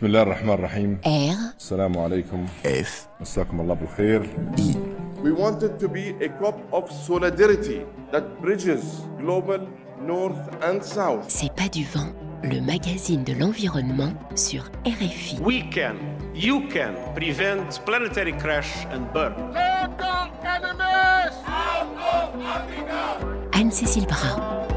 بسم الله الرحمن الرحيم R, السلام عليكم F, مساكم الله بالخير I, We wanted to be a crop of solidarity that bridges global north and south. c'est pas du vent, le magazine de l'environnement sur RFI. We can, you can prevent planetary crash and burn. Anne-Cécile Brun.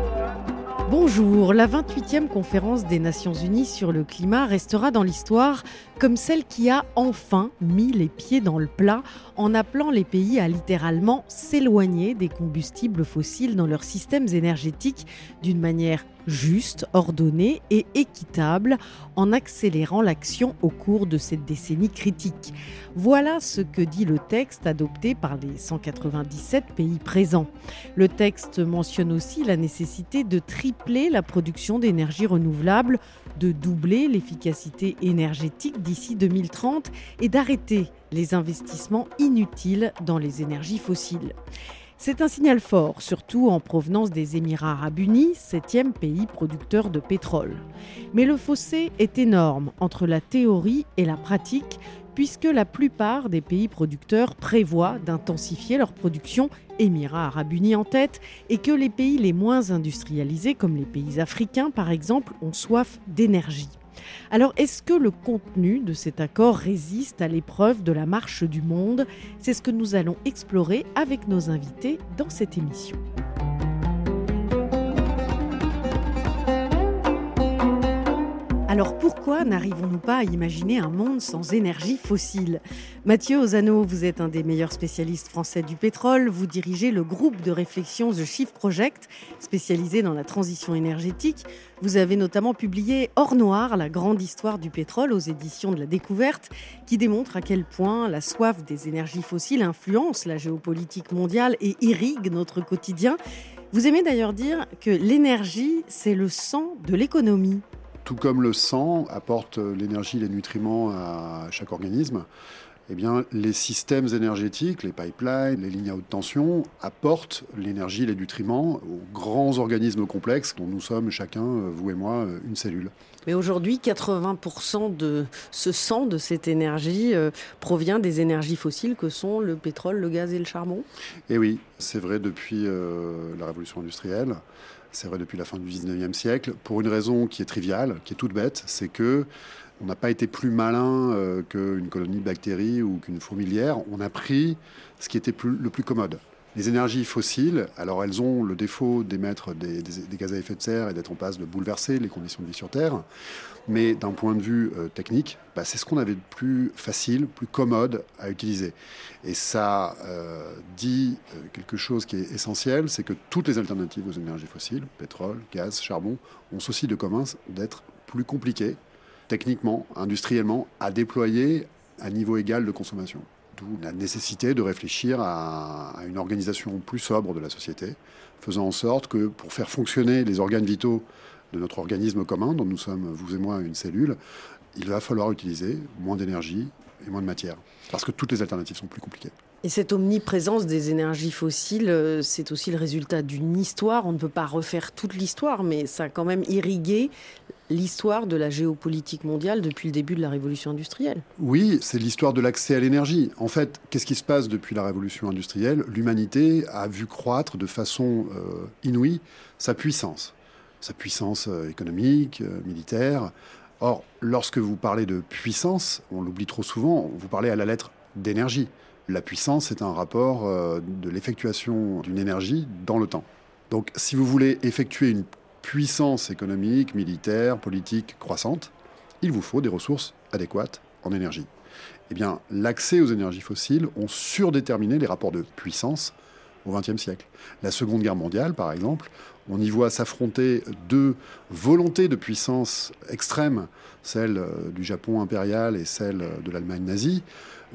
Bonjour, la 28e conférence des Nations Unies sur le climat restera dans l'histoire comme celle qui a enfin mis les pieds dans le plat en appelant les pays à littéralement s'éloigner des combustibles fossiles dans leurs systèmes énergétiques d'une manière juste, ordonnée et équitable en accélérant l'action au cours de cette décennie critique. Voilà ce que dit le texte adopté par les 197 pays présents. Le texte mentionne aussi la nécessité de tripler la production d'énergie renouvelable, de doubler l'efficacité énergétique d'ici 2030 et d'arrêter les investissements inutiles dans les énergies fossiles. C'est un signal fort, surtout en provenance des Émirats arabes unis, septième pays producteur de pétrole. Mais le fossé est énorme entre la théorie et la pratique, puisque la plupart des pays producteurs prévoient d'intensifier leur production, Émirats arabes unis en tête, et que les pays les moins industrialisés, comme les pays africains par exemple, ont soif d'énergie. Alors est-ce que le contenu de cet accord résiste à l'épreuve de la marche du monde? C'est ce que nous allons explorer avec nos invités dans cette émission. Alors pourquoi n'arrivons-nous pas à imaginer un monde sans énergie fossile? Mathieu Ozano, vous êtes un des meilleurs spécialistes français du pétrole. Vous dirigez le groupe de réflexion The Shift Project, spécialisé dans la transition énergétique. Vous avez notamment publié Or Noir, la grande histoire du pétrole aux éditions de la découverte, qui démontre à quel point la soif des énergies fossiles influence la géopolitique mondiale et irrigue notre quotidien. Vous aimez d'ailleurs dire que l'énergie, c'est le sang de l'économie. Tout comme le sang apporte l'énergie, les nutriments à chaque organisme, eh bien, les systèmes énergétiques, les pipelines, les lignes à haute tension apportent l'énergie, les nutriments aux grands organismes complexes dont nous sommes chacun, vous et moi, une cellule. Mais aujourd'hui, 80% de ce sang, de cette énergie, euh, provient des énergies fossiles que sont le pétrole, le gaz et le charbon? Et oui, c'est vrai depuis euh, la révolution industrielle. C'est vrai depuis la fin du 19e siècle, pour une raison qui est triviale, qui est toute bête, c'est que on n'a pas été plus malin euh, qu'une colonie de bactéries ou qu'une fourmilière. On a pris ce qui était le plus commode. Les énergies fossiles, alors elles ont le défaut d'émettre des, gaz à effet de serre et d'être en passe de bouleverser les conditions de vie sur Terre. Mais d'un point de vue euh, technique, bah, c'est ce qu'on avait de plus facile, plus commode à utiliser. Et ça euh, dit euh, quelque chose qui est essentiel, c'est que toutes les alternatives aux énergies fossiles, pétrole, gaz, charbon, ont ceci de commun d'être plus compliquées, techniquement, industriellement, à déployer à niveau égal de consommation. D'où la nécessité de réfléchir à, une organisation plus sobre de la société, faisant en sorte que pour faire fonctionner les organes vitaux de notre organisme commun, dont nous sommes, vous et moi, une cellule, il va falloir utiliser moins d'énergie et moins de matière, parce que toutes les alternatives sont plus compliquées. Et cette omniprésence des énergies fossiles, euh, c'est aussi le résultat d'une histoire. On ne peut pas refaire toute l'histoire, mais ça a quand même irrigué l'histoire de la géopolitique mondiale depuis le début de la révolution industrielle. Oui, c'est l'histoire de l'accès à l'énergie. En fait, qu'est-ce qui se passe depuis la révolution industrielle? L'humanité a vu croître de façon euh, inouïe sa puissance, sa puissance euh, économique, militaire. Or, lorsque vous parlez de puissance, on l'oublie trop souvent, vous parlez à la lettre d'énergie. La puissance est un rapport euh, de l'effectuation d'une énergie dans le temps. Donc, si vous voulez effectuer une puissance économique, militaire, politique croissante, il vous faut des ressources adéquates en énergie. Eh bien, l'accès aux énergies fossiles ont surdéterminé les rapports de puissance au XXe siècle. La Seconde Guerre mondiale, par exemple, on y voit s'affronter deux volontés de puissance extrêmes, celle du Japon impérial et celle de l'Allemagne nazie,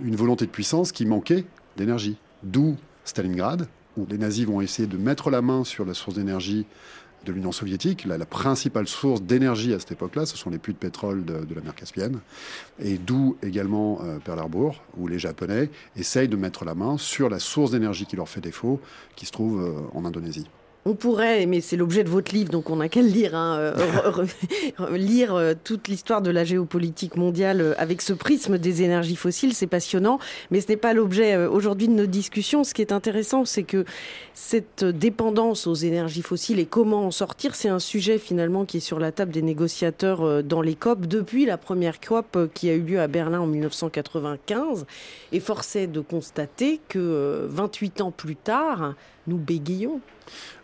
une volonté de puissance qui manquait d'énergie. D'où Stalingrad, où les nazis vont essayer de mettre la main sur la source d'énergie de l'Union soviétique. La, la, principale source d'énergie à cette époque-là, ce sont les puits de pétrole de, la mer Caspienne. Et d'où également euh, Pearl Harbor, où les Japonais essayent de mettre la main sur la source d'énergie qui leur fait défaut, qui se trouve euh, en Indonésie. On pourrait, mais c'est l'objet de votre livre, donc on n'a qu'à le lire, hein, euh, lire euh, toute l'histoire de la géopolitique mondiale euh, avec ce prisme des énergies fossiles, c'est passionnant, mais ce n'est pas l'objet aujourd'hui de nos discussions. Ce qui est intéressant, c'est que cette dépendance aux énergies fossiles et comment en sortir, c'est un sujet finalement qui est sur la table des négociateurs dans les COP depuis la première COP qui a eu lieu à Berlin en 1995. Et force est de constater que 28 ans plus tard, nous bégayons.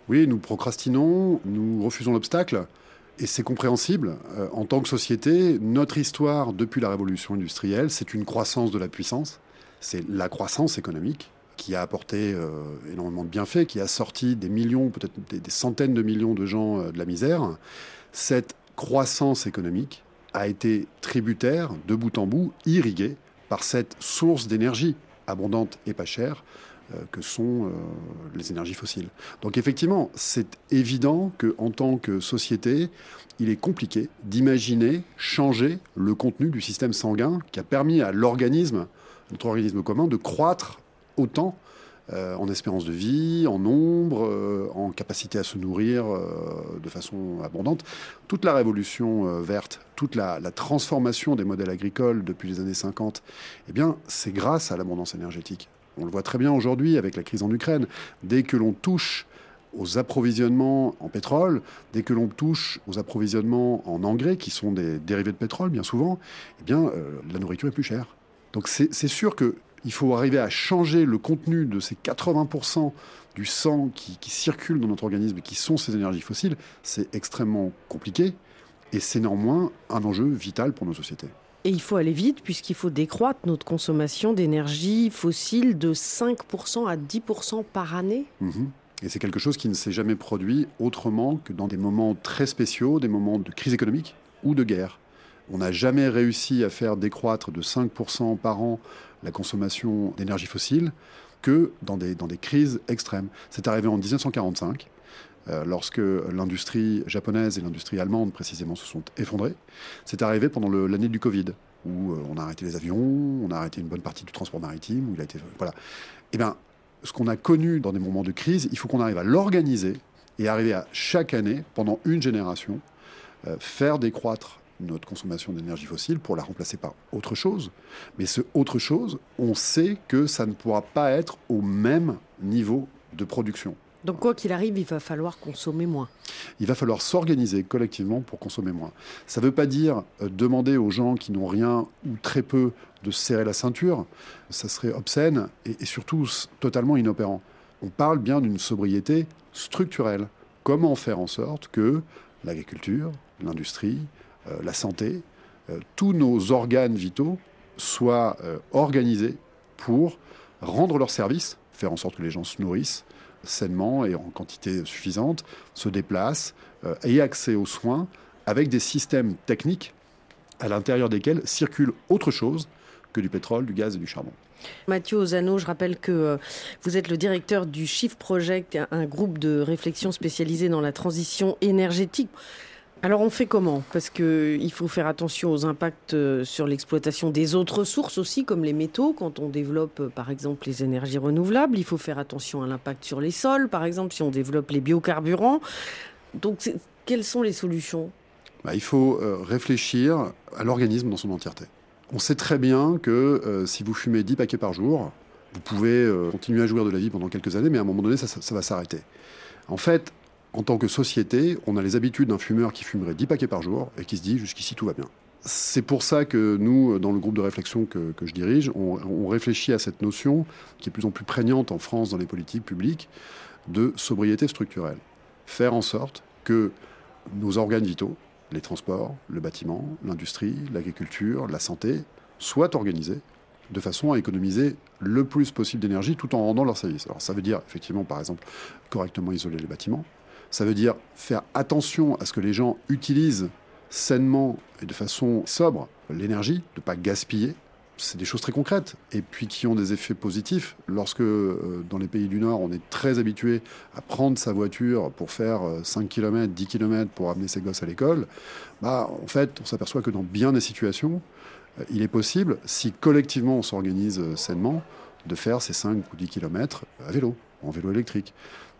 Oui, nous procrastinons, nous refusons l'obstacle. Et c'est compréhensible. Euh, en tant que société, notre histoire depuis la révolution industrielle, c'est une croissance de la puissance. C'est la croissance économique qui a apporté euh, énormément de bienfaits, qui a sorti des millions, peut-être des, centaines de millions de gens euh, de la misère. Cette croissance économique a été tributaire, de bout en bout, irriguée par cette source d'énergie abondante et pas chère, que sont euh, les énergies fossiles. Donc effectivement, c'est évident qu'en tant que société, il est compliqué d'imaginer changer le contenu du système sanguin qui a permis à l'organisme, notre organisme commun, de croître autant euh, en espérance de vie, en nombre, en capacité à se nourrir de façon abondante. Toute la révolution verte, toute la, la, transformation des modèles agricoles depuis les années 50, eh bien, c'est grâce à l'abondance énergétique. On le voit très bien aujourd'hui avec la crise en Ukraine. Dès que l'on touche aux approvisionnements en pétrole, dès que l'on touche aux approvisionnements en engrais, qui sont des dérivés de pétrole bien souvent, eh bien, euh, la nourriture est plus chère. Donc c'est sûr qu'il faut arriver à changer le contenu de ces 80% du sang qui, qui circule dans notre organisme et qui sont ces énergies fossiles. C'est extrêmement compliqué et c'est néanmoins un enjeu vital pour nos sociétés. Et il faut aller vite puisqu'il faut décroître notre consommation d'énergie fossile de 5% à 10% par année. Mhm. Et c'est quelque chose qui ne s'est jamais produit autrement que dans des moments très spéciaux, des moments de crise économique ou de guerre. On n'a jamais réussi à faire décroître de 5% par an la consommation d'énergie fossile que dans des, dans des crises extrêmes. C'est arrivé en 1945, euh, lorsque l'industrie japonaise et l'industrie allemande précisément se sont effondrées. C'est arrivé pendant l'année du Covid, où euh, on a arrêté les avions, on a arrêté une bonne partie du transport maritime, où il a été voilà. Eh bien, ce qu'on a connu dans des moments de crise, il faut qu'on arrive à l'organiser et arriver à chaque année, pendant une génération, euh, faire décroître notre consommation d'énergie fossile pour la remplacer par autre chose. Mais ce autre chose, on sait que ça ne pourra pas être au même niveau de production. Donc quoi qu'il arrive, il va falloir consommer moins. Il va falloir s'organiser collectivement pour consommer moins. Ça ne veut pas dire euh, demander aux gens qui n'ont rien ou très peu de serrer la ceinture. Ça serait obscène et, surtout totalement inopérant. On parle bien d'une sobriété structurelle. Comment faire en sorte que l'agriculture, l'industrie, euh, la santé, euh, tous nos organes vitaux soient organisés pour rendre leur service, faire en sorte que les gens se nourrissent, sainement et en quantité suffisante, se déplacent, euh, aient accès aux soins avec des systèmes techniques à l'intérieur desquels circule autre chose que du pétrole, du gaz et du charbon. Mathieu Ozano, je rappelle que euh, vous êtes le directeur du Shift Project, un groupe de réflexion spécialisé dans la transition énergétique. Alors on fait comment? Parce qu'il faut faire attention aux impacts euh, sur l'exploitation des autres sources aussi, comme les métaux, quand on développe euh, par exemple les énergies renouvelables. Il faut faire attention à l'impact sur les sols, par exemple, si on développe les biocarburants. Donc quelles sont les solutions? Bah, Il faut euh, réfléchir à l'organisme dans son entièreté. On sait très bien que si vous fumez 10 paquets par jour, vous pouvez continuer à jouir de la vie pendant quelques années, mais à un moment donné, ça, ça va s'arrêter. En fait, en tant que société, on a les habitudes d'un fumeur qui fumerait 10 paquets par jour et qui se dit jusqu'ici tout va bien. C'est pour ça que nous, dans le groupe de réflexion que, je dirige, on, réfléchit à cette notion qui est de plus en plus prégnante en France dans les politiques publiques de sobriété structurelle. Faire en sorte que nos organes vitaux, les transports, le bâtiment, l'industrie, l'agriculture, la santé, soient organisés de façon à économiser le plus possible d'énergie tout en rendant leur service. Alors ça veut dire effectivement par exemple correctement isoler les bâtiments, ça veut dire faire attention à ce que les gens utilisent sainement et de façon sobre l'énergie, de ne pas gaspiller. C'est des choses très concrètes et puis qui ont des effets positifs. Lorsque euh, dans les pays du Nord, on est très habitué à prendre sa voiture pour faire 5 km, 10 km pour amener ses gosses à l'école, bah, en fait, on s'aperçoit que dans bien des situations, euh, il est possible, si collectivement on s'organise euh, sainement, de faire ces 5 ou 10 km à vélo, en vélo électrique.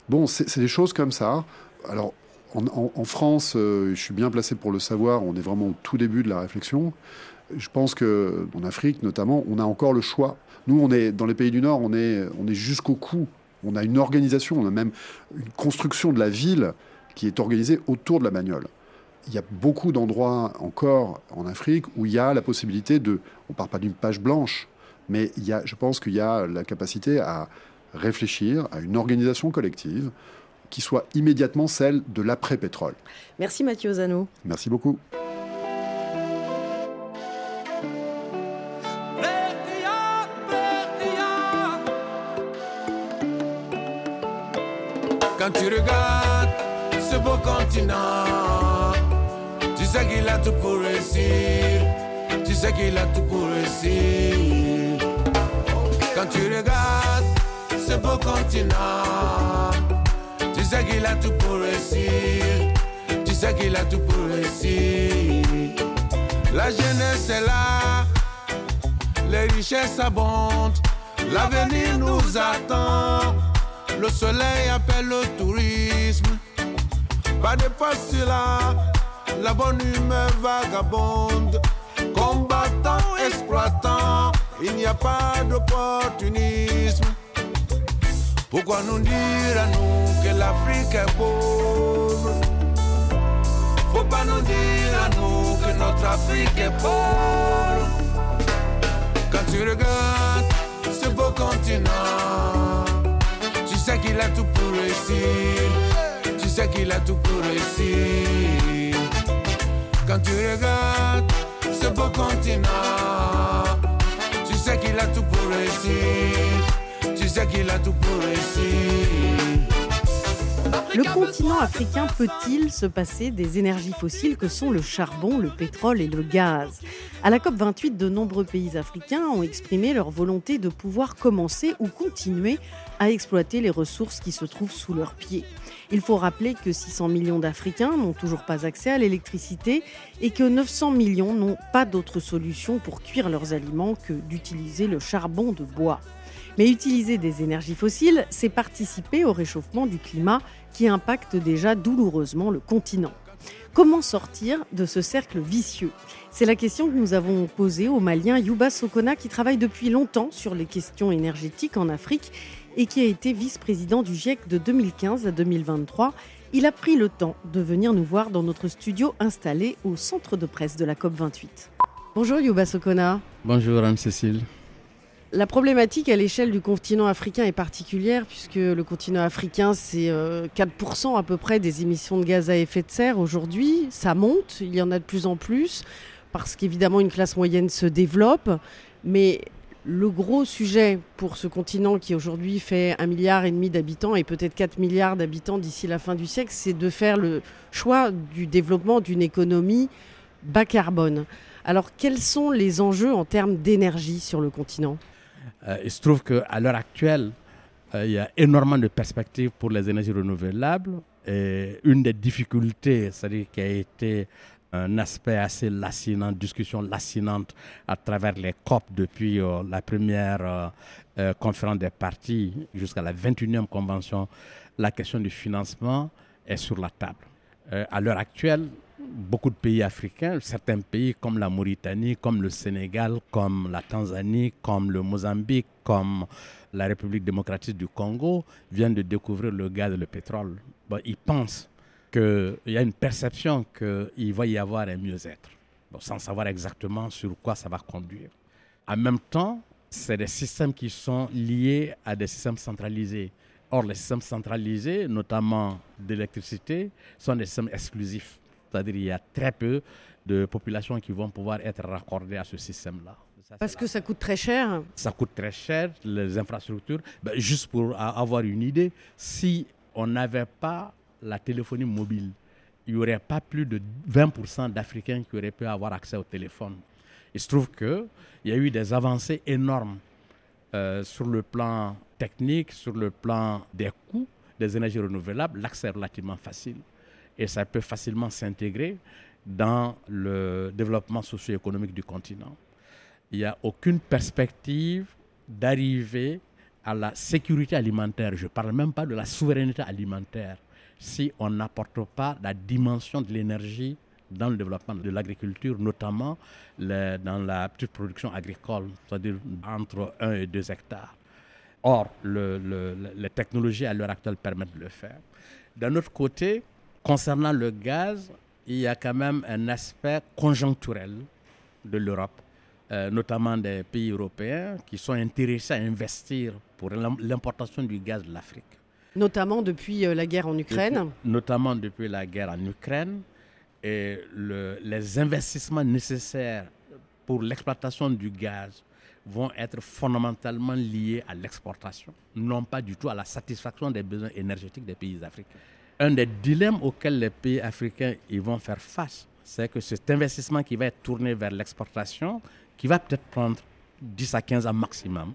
Bon, c'est des choses comme ça. Alors, en, France, euh, je suis bien placé pour le savoir, on est vraiment au tout début de la réflexion. Je pense qu'en Afrique, notamment, on a encore le choix. Nous, on est dans les pays du Nord, on est, on est jusqu'au cou. On a une organisation, on a même une construction de la ville qui est organisée autour de la bagnole. Il y a beaucoup d'endroits encore en Afrique où il y a la possibilité de, on ne parle pas d'une page blanche, mais il y a, je pense qu'il y a la capacité à réfléchir à une organisation collective qui soit immédiatement celle de l'après-pétrole. Merci Mathieu Ozano. Merci beaucoup. Quand tu regardes ce beau continent, tu sais qu'il a tout pour réussir. Tu sais qu'il a tout pour réussir. Quand tu regardes ce beau continent, tu sais qu'il a tout pour réussir. Tu sais qu'il a tout pour réussir. La jeunesse est là, les richesses abondent, l'avenir nous attend. Le soleil appelle le tourisme. Pas de postulat, la bonne humeur vagabonde. Combattant, exploitant, il n'y a pas d'opportunisme. Pourquoi nous dire à nous que l'Afrique est pauvre? Faut pas nous dire à nous que notre Afrique est pauvre. Quand tu regardes ce beau continent, tu sais qu'il a tout pour réussir. Tu sais qu'il a tout pour réussir. Quand tu regardes ce beau continent, tu sais qu'il a tout pour réussir. Le continent africain peut-il se passer des énergies fossiles que sont le charbon, le pétrole et le gaz? À la COP28, de nombreux pays africains ont exprimé leur volonté de pouvoir commencer ou continuer à exploiter les ressources qui se trouvent sous leurs pieds. Il faut rappeler que 600 millions d'Africains n'ont toujours pas accès à l'électricité et que 900 millions n'ont pas d'autre solution pour cuire leurs aliments que d'utiliser le charbon de bois. Mais utiliser des énergies fossiles, c'est participer au réchauffement du climat qui impacte déjà douloureusement le continent. Comment sortir de ce cercle vicieux? C'est la question que nous avons posée au Malien Yuba Sokona qui travaille depuis longtemps sur les questions énergétiques en Afrique et qui a été vice-président du GIEC de 2015 à 2023. Il a pris le temps de venir nous voir dans notre studio installé au centre de presse de la COP28. Bonjour Yuba Sokona. Bonjour Anne-Cécile. La problématique à l'échelle du continent africain est particulière puisque le continent africain, c'est 4% euh, à peu près des émissions de gaz à effet de serre aujourd'hui. Ça monte, il y en a de plus en plus parce qu'évidemment une classe moyenne se développe. Mais le gros sujet pour ce continent qui aujourd'hui fait un milliard et demi d'habitants et peut-être 4 milliards d'habitants d'ici la fin du siècle, c'est de faire le choix du développement d'une économie bas carbone. Alors quels sont les enjeux en termes d'énergie sur le continent? Euh, il se trouve qu'à l'heure actuelle, euh, il y a énormément de perspectives pour les énergies renouvelables. Et une des difficultés, c'est-à-dire qui a été un aspect assez lacinant, discussion lacinante à travers les COP depuis euh, la première conférence des partis jusqu'à la 21e convention, la question du financement est sur la table. à l'heure actuelle, beaucoup de pays africains, certains pays comme la Mauritanie, comme le Sénégal, comme la Tanzanie, comme le Mozambique, comme la République démocratique du Congo, viennent de découvrir le gaz et le pétrole. ils pensent qu'il y a une perception qu'il va y avoir un mieux-être, sans savoir exactement sur quoi ça va conduire. En même temps, c'est des systèmes qui sont liés à des systèmes centralisés. Or, les systèmes centralisés, notamment d'électricité, sont des systèmes exclusifs. C'est-à-dire qu'il y a très peu de populations qui vont pouvoir être raccordées à ce système-là. Parce que ça coûte très cher Ça coûte très cher, les infrastructures. Ben, juste pour avoir une idée, si on n'avait pas la téléphonie mobile, il n'y aurait pas plus de 20% d'Africains qui auraient pu avoir accès au téléphone. Il se trouve qu'il y a eu des avancées énormes euh, sur le plan technique, sur le plan des coûts des énergies renouvelables. L'accès est relativement facile et ça peut facilement s'intégrer dans le développement socio-économique du continent. Il n'y a aucune perspective d'arriver à la sécurité alimentaire, je ne parle même pas de la souveraineté alimentaire, si on n'apporte pas la dimension de l'énergie dans le développement de l'agriculture, notamment dans la petite production agricole, c'est-à-dire entre 1 et 2 hectares. Or, le- le- le- les technologies à l'heure actuelle permettent de le faire. D'un autre côté, concernant le gaz, il y a quand même un aspect conjoncturel de l'Europe, euh, notamment des pays européens qui sont intéressés à investir pour l'im- l'importation du gaz de l'Afrique Notamment depuis euh, la guerre en Ukraine. depuis- notamment depuis la guerre en Ukraine. Et le- les investissements nécessaires pour l'exploitation du gaz vont être fondamentalement liés à l'exportation, non pas du tout à la satisfaction des besoins énergétiques des pays africains. Un des dilemmes auxquels les pays africains vont faire face, c'est que cet investissement qui va être tourné vers l'exportation, qui va peut-être prendre 10 à 15 ans maximum,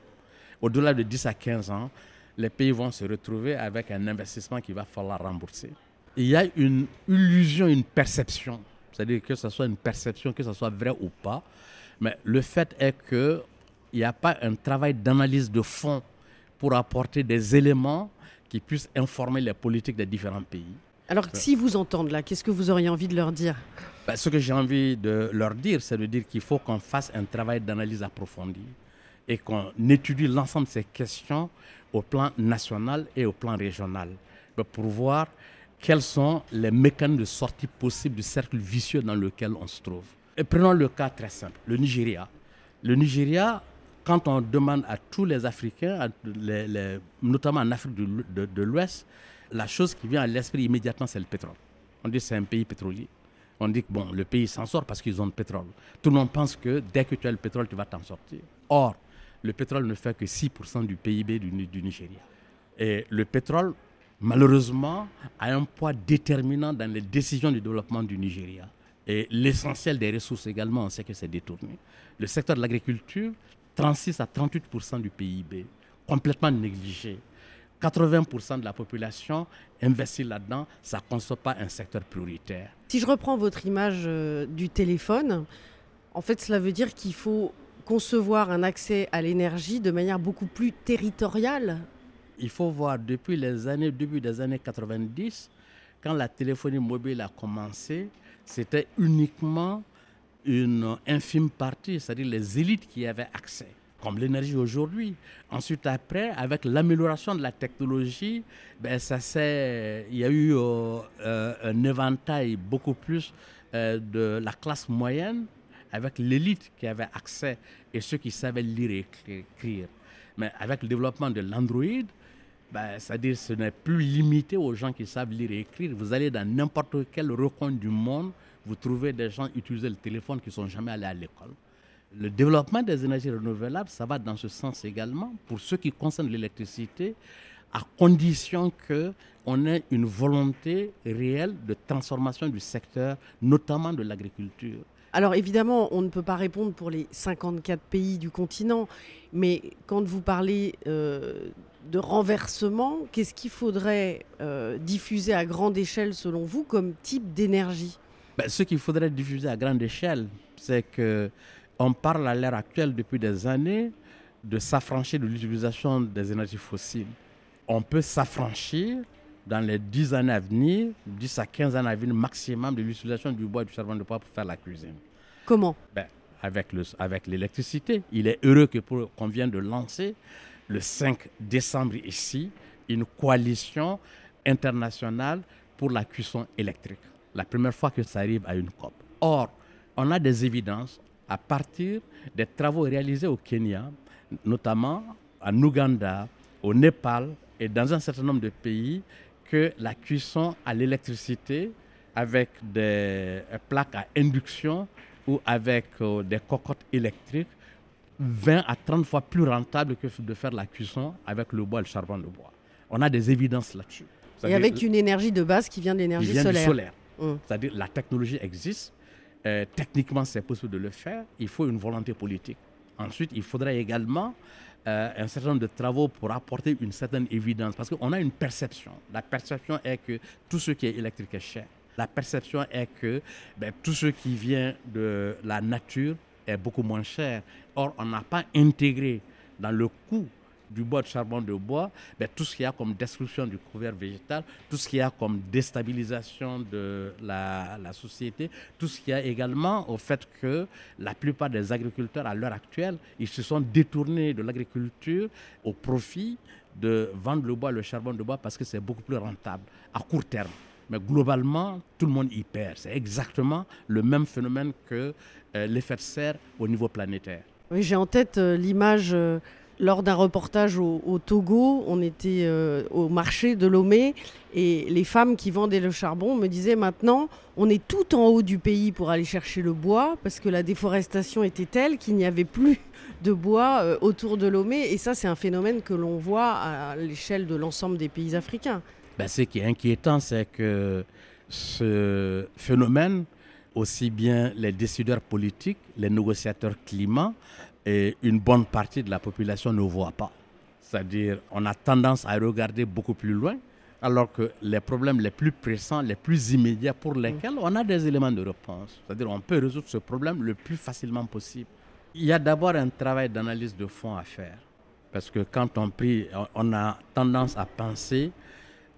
au-delà de 10 à 15 ans, les pays vont se retrouver avec un investissement qu'il va falloir rembourser. Il y a une illusion, une perception, c'est-à-dire que ce soit une perception, que ce soit vrai ou pas, mais le fait est qu'il n'y a pas un travail d'analyse de fond pour apporter des éléments qui puissent informer les politiques des différents pays. Alors, si vous entendent là, qu'est-ce que vous auriez envie de leur dire? Ben, ce que j'ai envie de leur dire, c'est de dire qu'il faut qu'on fasse un travail d'analyse approfondi et qu'on étudie l'ensemble de ces questions au plan national et au plan régional ben, pour voir quels sont les mécanismes de sortie possibles du cercle vicieux dans lequel on se trouve. Et prenons le cas très simple, le Nigeria. Le Nigeria, quand on demande à tous les Africains, notamment en Afrique de l'Ou- de- de l'Ouest, la chose qui vient à l'esprit immédiatement, c'est le pétrole. On dit que c'est un pays pétrolier. On dit que bon, le pays s'en sort parce qu'ils ont le pétrole. Tout le monde pense que dès que tu as le pétrole, tu vas t'en sortir. Or, le pétrole ne fait que 6% du PIB du, du Nigeria. Et le pétrole, malheureusement, a un poids déterminant dans les décisions du développement du Nigeria. Et l'essentiel des ressources également, on sait que c'est détourné. Le secteur de l'agriculture, 36 à 38% du PIB, complètement négligé. 80% de la population investit là-dedans, ça ne conçoit pas un secteur prioritaire. Si je reprends votre image euh, du téléphone, en fait, cela veut dire qu'il faut concevoir un accès à l'énergie de manière beaucoup plus territoriale. Il faut voir depuis les années, début des années 90, quand la téléphonie mobile a commencé, c'était uniquement une infime partie, c'est-à-dire les élites qui avaient accès, comme l'énergie aujourd'hui. Ensuite, après, avec l'amélioration de la technologie, ben, ça il y a eu euh, euh, un éventail beaucoup plus euh, de la classe moyenne avec l'élite qui avait accès et ceux qui savaient lire et écri- écrire. Mais avec le développement de l'Android, ben, c'est-à-dire ce n'est plus limité aux gens qui savent lire et écrire. Vous allez dans n'importe quel recoin du monde, vous trouvez des gens utiliser le téléphone qui ne sont jamais allés à l'école. Le développement des énergies renouvelables, ça va dans ce sens également pour ce qui concerne l'électricité, à condition qu'on ait une volonté réelle de transformation du secteur, notamment de l'agriculture. Alors évidemment, on ne peut pas répondre pour les 54 pays du continent, mais quand vous parlez euh, de renversement, qu'est-ce qu'il faudrait euh, diffuser à grande échelle selon vous comme type d'énergie? Ben, ce qu'il faudrait diffuser à grande échelle, c'est que on parle à l'heure actuelle depuis des années de s'affranchir de l'utilisation des énergies fossiles. On peut s'affranchir dans les 10 années à venir, 10 à 15 années à venir maximum de l'utilisation du bois et du charbon de bois pour faire la cuisine. Comment? Ben, avec le- avec l'électricité. Il est heureux qu'on vienne de lancer le 5 décembre ici une coalition internationale pour la cuisson électrique. La première fois que ça arrive à une COP. Or, on a des évidences à partir des travaux réalisés au Kenya, notamment en Ouganda, au Népal et dans un certain nombre de pays, que la cuisson à l'électricité avec des plaques à induction ou avec euh, des cocottes électriques 20 à 30 fois plus rentable que de faire la cuisson avec le bois et le charbon de bois. On a des évidences là-dessus. Et avec une énergie de base qui vient de l'énergie du solaire. Hum. C'est-à-dire la technologie existe, euh, techniquement c'est possible de le faire, il faut une volonté politique. Ensuite, il faudrait également euh, un certain nombre de travaux pour apporter une certaine évidence, parce qu'on a une perception. La perception est que tout ce qui est électrique est cher. La perception est que ben, tout ce qui vient de la nature est beaucoup moins cher. Or, on n'a pas intégré dans le coût du bois, de charbon de bois, ben, tout ce qu'il y a comme destruction du couvert végétal, tout ce qu'il y a comme déstabilisation de la, la société, tout ce qu'il y a également au fait que la plupart des agriculteurs à l'heure actuelle, ils se sont détournés de l'agriculture au profit de vendre le bois, le charbon de bois, parce que c'est beaucoup plus rentable à court terme. Mais globalement, tout le monde y perd. C'est exactement le même phénomène que euh, l'effet de serre au niveau planétaire. Oui, j'ai en tête euh, l'image euh, lors d'un reportage au, Togo. On était euh, au marché de Lomé et les femmes qui vendaient le charbon me disaient maintenant, on est tout en haut du pays pour aller chercher le bois parce que la déforestation était telle qu'il n'y avait plus de bois euh, autour de Lomé. Et ça, c'est un phénomène que l'on voit à l'échelle de l'ensemble des pays africains. Ben, ce qui est inquiétant, c'est que ce phénomène, aussi bien les décideurs politiques, les négociateurs climat et une bonne partie de la population ne voient pas. C'est-à-dire, on a tendance à regarder beaucoup plus loin, alors que les problèmes les plus pressants, les plus immédiats pour lesquels on a des éléments de réponse. C'est-à-dire, on peut résoudre ce problème le plus facilement possible. Il y a d'abord un travail d'analyse de fond à faire. Parce que quand on prie, on a tendance à penser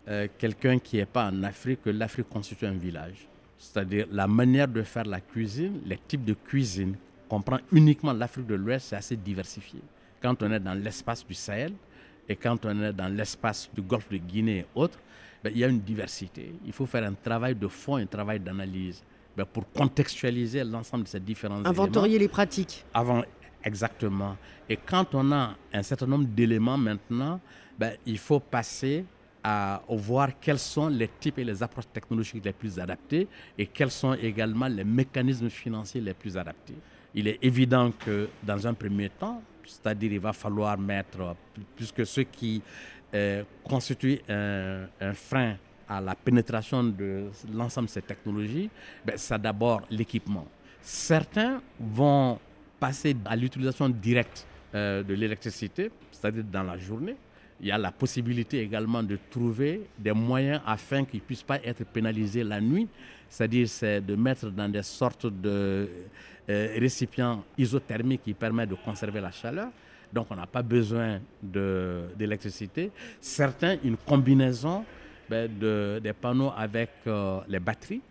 euh, quelqu'un qui n'est pas en Afrique, que l'Afrique constitue un village. C'est-à-dire la manière de faire la cuisine, les types de cuisine qu'on prend uniquement l'Afrique de l'Ouest, c'est assez diversifié. Quand on est dans l'espace du Sahel et quand on est dans l'espace du golfe de Guinée et autres, ben, il y a une diversité. Il faut faire un travail de fond, un travail d'analyse ben, pour contextualiser l'ensemble de ces différents Inventorier éléments. les pratiques. Avant, exactement. Et quand on a un certain nombre d'éléments maintenant, ben, il faut passer à voir quels sont les types et les approches technologiques les plus adaptés et quels sont également les mécanismes financiers les plus adaptés. Il est évident que dans un premier temps, c'est-à-dire il va falloir mettre, puisque ce qui euh, constitue un, frein à la pénétration de l'ensemble de ces technologies, ben, c'est d'abord l'équipement. Certains vont passer à l'utilisation directe euh, de l'électricité, c'est-à-dire dans la journée. Il y a la possibilité également de trouver des moyens afin qu'ils ne puissent pas être pénalisés la nuit, c'est-à-dire c'est de mettre dans des sortes de euh, récipients isothermiques qui permettent de conserver la chaleur. Donc on n'a pas besoin d'électricité. Certains, une combinaison ben, de, des panneaux avec euh, les batteries.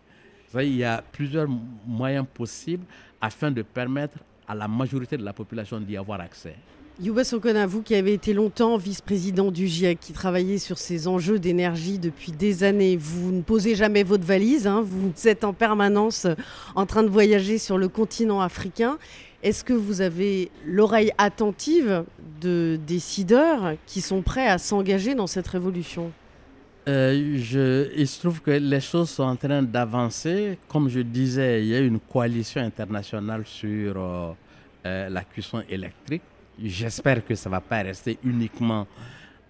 Il y a plusieurs moyens possibles afin de permettre à la majorité de la population d'y avoir accès. Youba Sokona, vous qui avez été longtemps vice-président du GIEC, qui travaillait sur ces enjeux d'énergie depuis des années, vous ne posez jamais votre valise, hein, vous êtes en permanence en train de voyager sur le continent africain. Est-ce que vous avez l'oreille attentive de décideurs qui sont prêts à s'engager dans cette révolution? Euh, je, il se trouve que les choses sont en train d'avancer. Comme je disais, il y a une coalition internationale sur euh, euh, la cuisson électrique. J'espère que ça ne va pas rester uniquement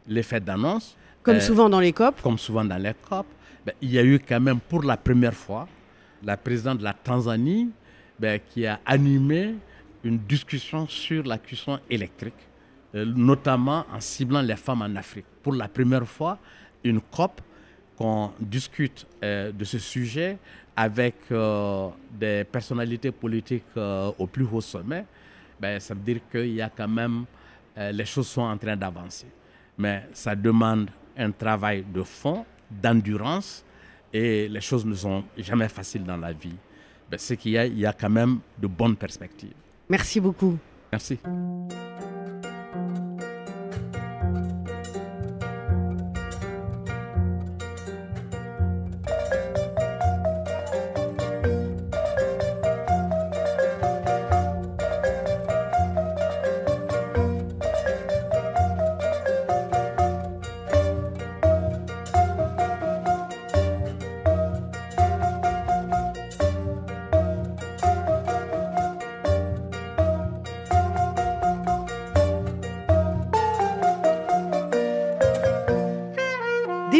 l'effet d'annonce. Comme souvent dans les COP Comme souvent dans les COP. Ben, il y a eu quand même pour la première fois la présidente de la Tanzanie ben, qui a animé une discussion sur la cuisson électrique, notamment en ciblant les femmes en Afrique. Pour la première fois, une COP qu'on discute euh, de ce sujet avec euh, des personnalités politiques euh, au plus haut sommet, ben, ça veut dire qu'il y a quand même, les choses sont en train d'avancer. Mais ça demande un travail de fond, d'endurance, et les choses ne sont jamais faciles dans la vie. Ben, c'est qu'il y a, il y a quand même de bonnes perspectives. Merci beaucoup. Merci.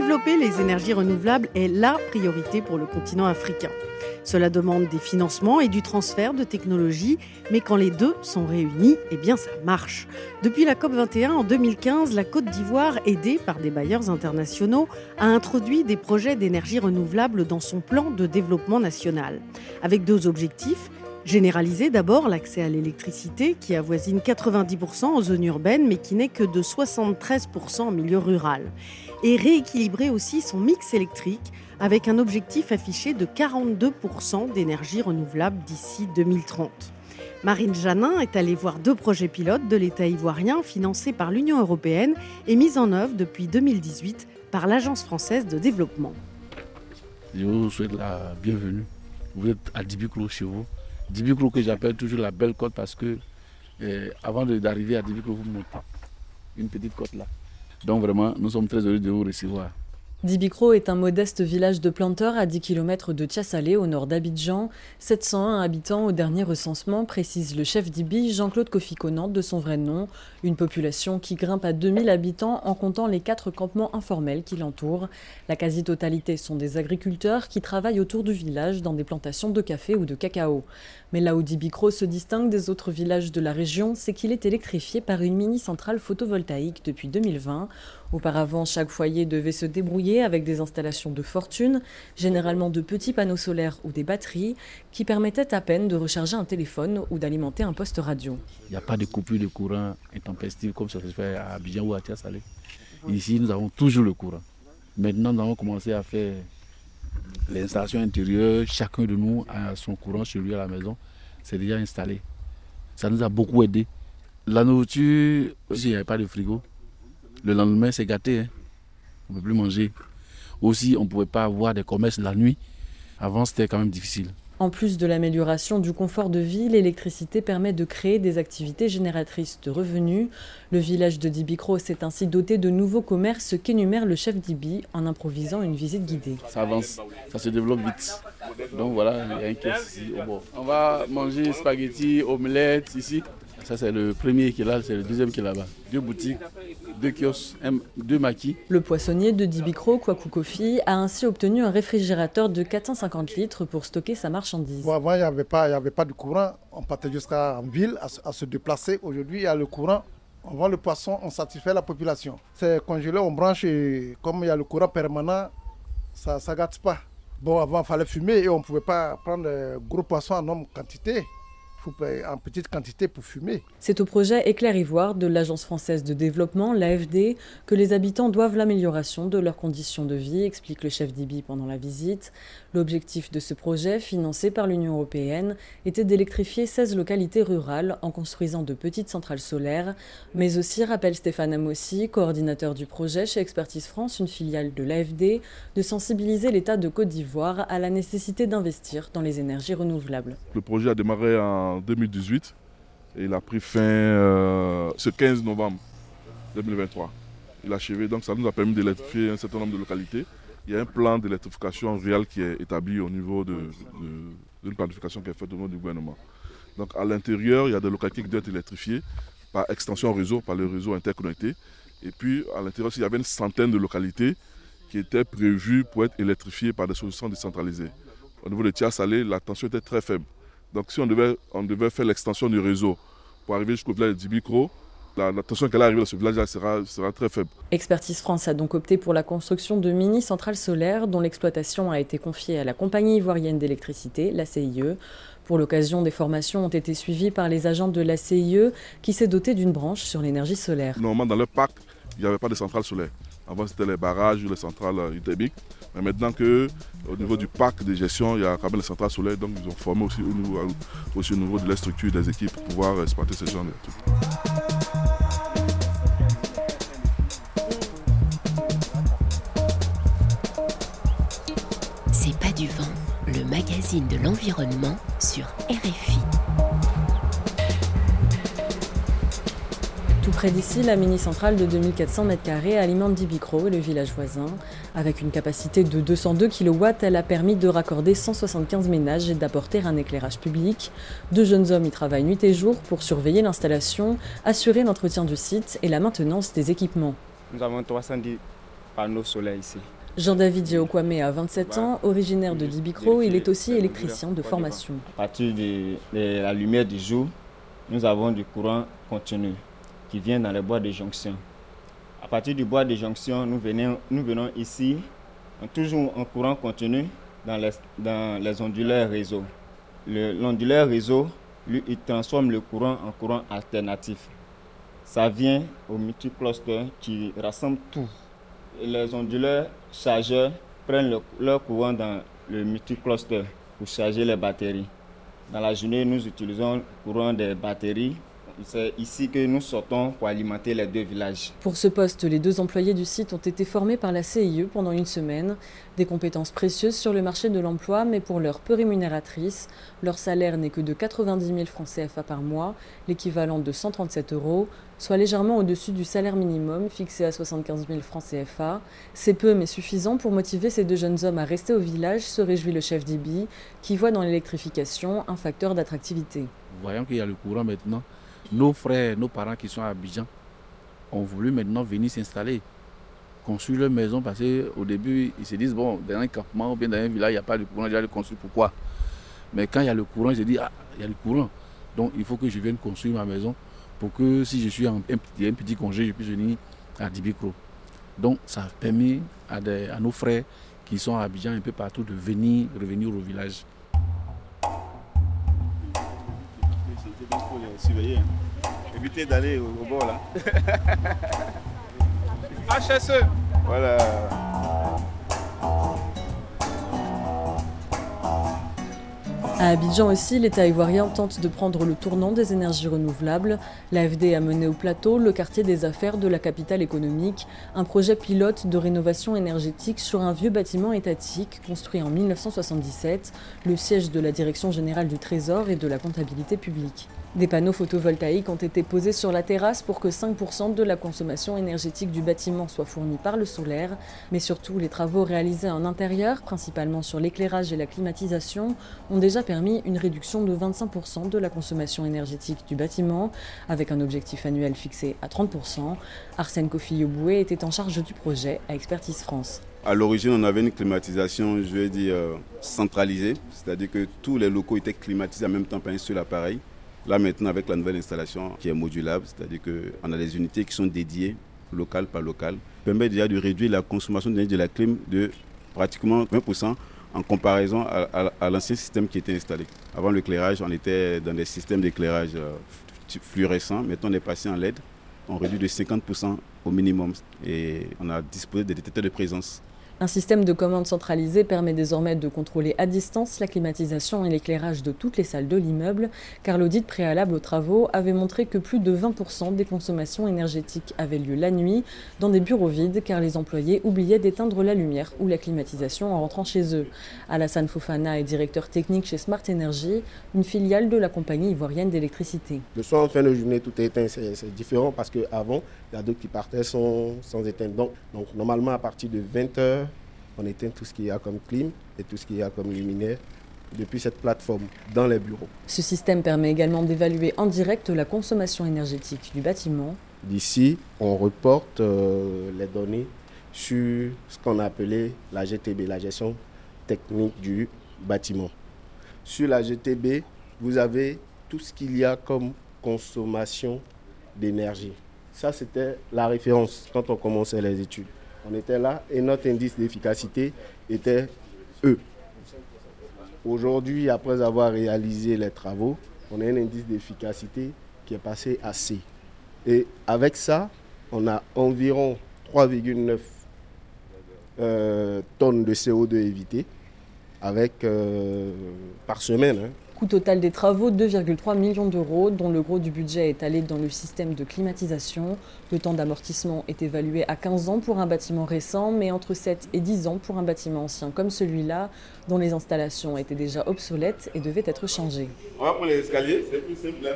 Développer les énergies renouvelables est la priorité pour le continent africain. Cela demande des financements et du transfert de technologies, mais quand les deux sont réunis, eh bien ça marche. Depuis la COP21 en 2015, la Côte d'Ivoire, aidée par des bailleurs internationaux, a introduit des projets d'énergie renouvelable dans son plan de développement national, avec deux objectifs Généraliser d'abord l'accès à l'électricité qui avoisine 90% en zone urbaine mais qui n'est que de 73% en milieu rural. Et rééquilibrer aussi son mix électrique avec un objectif affiché de 42% d'énergie renouvelable d'ici 2030. Marine Janin est allée voir deux projets pilotes de l'État ivoirien financés par l'Union européenne et mis en œuvre depuis 2018 par l'Agence française de développement. Je vous souhaite la bienvenue. Vous êtes à Dibicro chez vous. Dibicro que j'appelle toujours la belle côte parce que eh, avant d'arriver à Dibicro, vous montez une petite côte là. Donc vraiment, nous sommes très heureux de vous recevoir. Dibicro est un modeste village de planteurs à 10 km de Tiassalé, au nord d'Abidjan. 701 habitants au dernier recensement, précise le chef d'Ibi, Jean-Claude Kofi de son vrai nom. Une population qui grimpe à 2000 habitants en comptant les quatre campements informels qui l'entourent. La quasi-totalité sont des agriculteurs qui travaillent autour du village dans des plantations de café ou de cacao. Mais là où Dibicro se distingue des autres villages de la région, c'est qu'il est électrifié par une mini-centrale photovoltaïque depuis 2020. Auparavant, chaque foyer devait se débrouiller avec des installations de fortune, généralement de petits panneaux solaires ou des batteries, qui permettaient à peine de recharger un téléphone ou d'alimenter un poste radio. Il n'y a pas de coupure de courant intempestive comme ça se fait à Abidjan ou à Tiasalé. Ici, nous avons toujours le courant. Maintenant, nous avons commencé à faire l'installation intérieure. Chacun de nous a son courant chez lui à la maison. C'est déjà installé. Ça nous a beaucoup aidé. La nourriture, s'il n'y avait pas de frigo, le lendemain, c'est gâté. Hein. On ne peut plus manger. Aussi, on ne pouvait pas avoir des commerces la nuit. Avant, c'était quand même difficile. En plus de l'amélioration du confort de vie, l'électricité permet de créer des activités génératrices de revenus. Le village de Dibicro s'est ainsi doté de nouveaux commerces qu'énumère le chef d'Ibi en improvisant une visite guidée. Ça avance, ça se développe vite. Donc voilà, il y a un caisse ici au bord. On va manger spaghettis, omelettes ici. Ça, c'est le premier qui est là, c'est le deuxième qui est là-bas. Deux boutiques, deux kiosques, deux maquis. Le poissonnier de Dibicro, Kwaku Kofi, a ainsi obtenu un réfrigérateur de 450 litres pour stocker sa marchandise. avant, il n'y avait, pas, avait pas de courant. On partait jusqu'à ville à, se déplacer. Aujourd'hui, il y a le courant. On vend le poisson, on satisfait la population. C'est congelé, on branche et comme il y a le courant permanent, ça ne gâte pas. Bon, avant, il fallait fumer et on ne pouvait pas prendre gros poissons en nombre quantité en petite quantité pour fumer. C'est au projet Éclair Ivoire de l'Agence française de développement, l'AFD, que les habitants doivent l'amélioration de leurs conditions de vie, explique le chef d'IBI pendant la visite. L'objectif de ce projet, financé par l'Union européenne, était d'électrifier 16 localités rurales en construisant de petites centrales solaires, mais aussi, rappelle Stéphane Amossi, coordinateur du projet chez Expertise France, une filiale de l'AFD, de sensibiliser l'État de Côte d'Ivoire à la nécessité d'investir dans les énergies renouvelables. Le projet a démarré en 2018 et il a pris fin euh, ce 15 novembre 2023. Il a achevé, donc ça nous a permis d'électrifier un certain nombre de localités. Il y a un plan d'électrification réel qui est établi au niveau d'une de, planification qui est faite au niveau du gouvernement. Donc à l'intérieur, il y a des localités qui doivent être électrifiées par extension réseau, par le réseau interconnecté. Et puis à l'intérieur, il y avait une centaine de localités qui étaient prévues pour être électrifiées par des solutions décentralisées. Au niveau de Tia la tension était très faible. Donc si on devait, on devait faire l'extension du réseau pour arriver jusqu'au village de Dibicro, la, tension qu'elle arrive dans ce village sera, sera très faible. Expertise France a donc opté pour la construction de mini-centrales solaires dont l'exploitation a été confiée à la compagnie ivoirienne d'électricité, la CIE. Pour l'occasion, des formations ont été suivies par les agents de la CIE qui s'est dotée d'une branche sur l'énergie solaire. Normalement, dans le parc, il n'y avait pas de centrales solaires. Avant, c'était les barrages ou les centrales hydroélectriques. Mais maintenant que au niveau du parc de gestion, il y a quand même les centrales solaires, donc ils ont formé aussi au niveau, aussi au niveau de la structure des équipes pour pouvoir exploiter ce genre de trucs. C'est pas du vent, le magazine de l'environnement sur RFI. Près d'ici, la mini-centrale de 2400 m2 alimente Dibicro et le village voisin. Avec une capacité de 202 kW, elle a permis de raccorder 175 ménages et d'apporter un éclairage public. Deux jeunes hommes y travaillent nuit et jour pour surveiller l'installation, assurer l'entretien du site et la maintenance des équipements. Nous avons 310 panneaux solaires ici. Jean-David Diokwame a 27 ans, originaire de Dibicro, il est aussi électricien de formation. À partir de la lumière du jour, nous avons du courant continu qui vient dans les bois de jonction. À partir du bois de jonction, nous venons, nous venons ici, toujours en courant continu, dans les, dans les onduleurs réseau. l'onduleur réseau, lui, il transforme le courant en courant alternatif. Ça vient au multicluster qui rassemble tout. les onduleurs chargeurs prennent leur courant dans le multicluster pour charger les batteries. Dans la journée, nous utilisons le courant des batteries c'est ici que nous sortons pour alimenter les deux villages. Pour ce poste, les deux employés du site ont été formés par la CIE pendant une semaine. Des compétences précieuses sur le marché de l'emploi, mais pour l'heure peu rémunératrice. Leur salaire n'est que de 90 000 francs CFA par mois, l'équivalent de 137 euros, soit légèrement au-dessus du salaire minimum fixé à 75 000 francs CFA. C'est peu mais suffisant pour motiver ces deux jeunes hommes à rester au village, se réjouit le chef d'IBI, qui voit dans l'électrification un facteur d'attractivité. Voyons qu'il y a le courant maintenant nos frères, nos parents qui sont à Abidjan ont voulu maintenant venir s'installer, construire leur maison parce qu'au début, ils se disent, bon, dans un campement ou bien dans un village, il n'y a pas de courant, j'ai le construire, pourquoi? Mais quand il y a le courant, je dis, ah, il y a le courant. Donc il faut que je vienne construire ma maison pour que si je suis en un petit, congé, je puisse venir à Dibicro. Donc ça a permis à, à nos frères qui sont à Abidjan un peu partout de venir, revenir au village. Surveiller. Évitez d'aller au, bord là. HSE Voilà. À Abidjan aussi, l'État ivoirien tente de prendre le tournant des énergies renouvelables. L'AFD a mené au plateau le quartier des affaires de la capitale économique, un projet pilote de rénovation énergétique sur un vieux bâtiment étatique construit en 1977, le siège de la Direction générale du Trésor et de la comptabilité publique. Des panneaux photovoltaïques ont été posés sur la terrasse pour que 5% de la consommation énergétique du bâtiment soit fournie par le solaire, mais surtout les travaux réalisés en intérieur, principalement sur l'éclairage et la climatisation, ont déjà permis une réduction de 25% de la consommation énergétique du bâtiment, avec un objectif annuel fixé à 30%. Arsène Kofi-Yoboué était en charge du projet à Expertise France. À l'origine, on avait une climatisation, je vais dire, euh, centralisée, c'est-à-dire que tous les locaux étaient climatisés en même temps par un seul appareil. Là maintenant, avec la nouvelle installation qui est modulable, c'est-à-dire qu'on a des unités qui sont dédiées local par local, permet déjà de réduire la consommation d'énergie de la clim de pratiquement 20% en comparaison à, l'ancien système qui était installé. Avant l'éclairage, on était dans des systèmes d'éclairage euh, fluorescents. Maintenant, on est passé en LED. On réduit de 50% au minimum et on a disposé des détecteurs de présence un système de commande centralisé permet désormais de contrôler à distance la climatisation et l'éclairage de toutes les salles de l'immeuble, car l'audit préalable aux travaux avait montré que plus de 20% des consommations énergétiques avaient lieu la nuit, dans des bureaux vides, car les employés oubliaient d'éteindre la lumière ou la climatisation en rentrant chez eux. Alassane Fofana est directeur technique chez Smart Energy, une filiale de la compagnie ivoirienne d'électricité. Le soir en fin de journée, tout est éteint, c'est différent parce qu'avant, il y a d'autres qui partaient sans, éteindre. Donc, donc normalement, à partir de 20h, on éteint tout ce qu'il y a comme clim et tout ce qu'il y a comme luminaire depuis cette plateforme dans les bureaux. Ce système permet également d'évaluer en direct la consommation énergétique du bâtiment. D'ici, on reporte euh, les données sur ce qu'on a appelé la GTB, la gestion technique du bâtiment. Sur la GTB, vous avez tout ce qu'il y a comme consommation d'énergie. Ça, c'était la référence quand on commençait les études. On était là et notre indice d'efficacité était E. Aujourd'hui, après avoir réalisé les travaux, on a un indice d'efficacité qui est passé à C. Et avec ça, on a environ 3,9 euh, tonnes de CO2 évitées avec, euh, par semaine. Hein. Coût total des travaux 2,3 millions d'euros, dont le gros du budget est allé dans le système de climatisation. Le temps d'amortissement est évalué à 15 ans pour un bâtiment récent, mais entre 7 et 10 ans pour un bâtiment ancien comme celui-là, dont les installations étaient déjà obsolètes et devaient être changées. On va prendre les escaliers, c'est plus simple.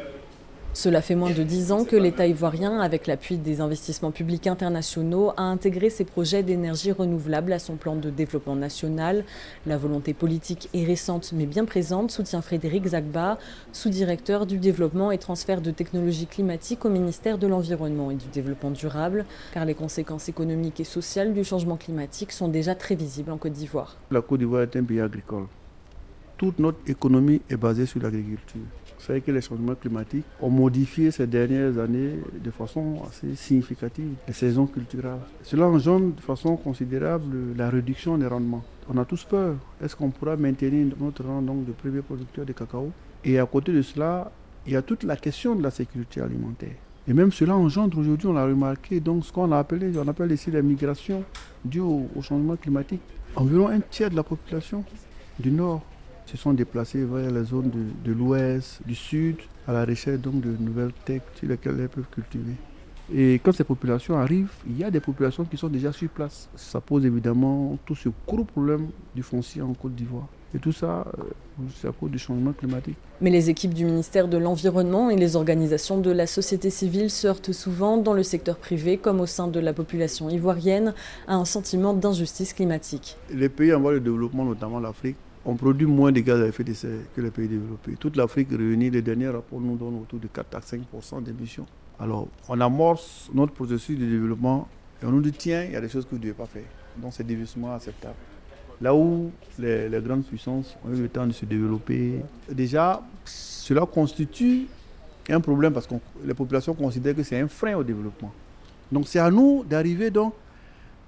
Cela fait moins de dix ans que l'État ivoirien, avec l'appui des investissements publics internationaux, a intégré ses projets d'énergie renouvelable à son plan de développement national. La volonté politique est récente mais bien présente, soutient Frédéric Zagba, sous-directeur du développement et transfert de technologies climatiques au ministère de l'Environnement et du Développement durable, car les conséquences économiques et sociales du changement climatique sont déjà très visibles en Côte d'Ivoire. La Côte d'Ivoire est un pays agricole. Toute notre économie est basée sur l'agriculture savez que les changements climatiques ont modifié ces dernières années de façon assez significative les saisons culturelles. Cela engendre de façon considérable la réduction des rendements. on a tous peur. Est-ce qu'on pourra maintenir notre rang de premier producteur de cacao? Et à côté de cela, il y a toute la question de la sécurité alimentaire. Et même cela engendre aujourd'hui, on l'a remarqué, donc ce qu'on a appelé, on appelle ici la migration due au, changement climatique. Environ un tiers de la population du Nord se sont déplacés vers les zones de, de l'Ouest, du Sud, à la recherche donc de nouvelles terres sur lesquelles elles peuvent cultiver. Et quand ces populations arrivent, il y a des populations qui sont déjà sur place. Ça pose évidemment tout ce gros problème du foncier en Côte d'Ivoire. Et tout ça, euh, c'est à cause du changement climatique. Mais les équipes du ministère de l'Environnement et les organisations de la société civile se heurtent souvent, dans le secteur privé comme au sein de la population ivoirienne, à un sentiment d'injustice climatique. Les pays en voie de développement, notamment l'Afrique, ont produit moins de gaz à effet de serre que les pays développés. Toute l'Afrique réunie, les derniers rapports nous donnent autour de 4 à 5% d'émissions. Alors, on amorce notre processus de développement et on nous dit tiens, il y a des choses que vous ne devez pas faire. Donc, c'est dévissement acceptable. Là où les, grandes puissances ont eu le temps de se développer, déjà, cela constitue un problème parce que les populations considèrent que c'est un frein au développement. Donc, c'est à nous d'arriver donc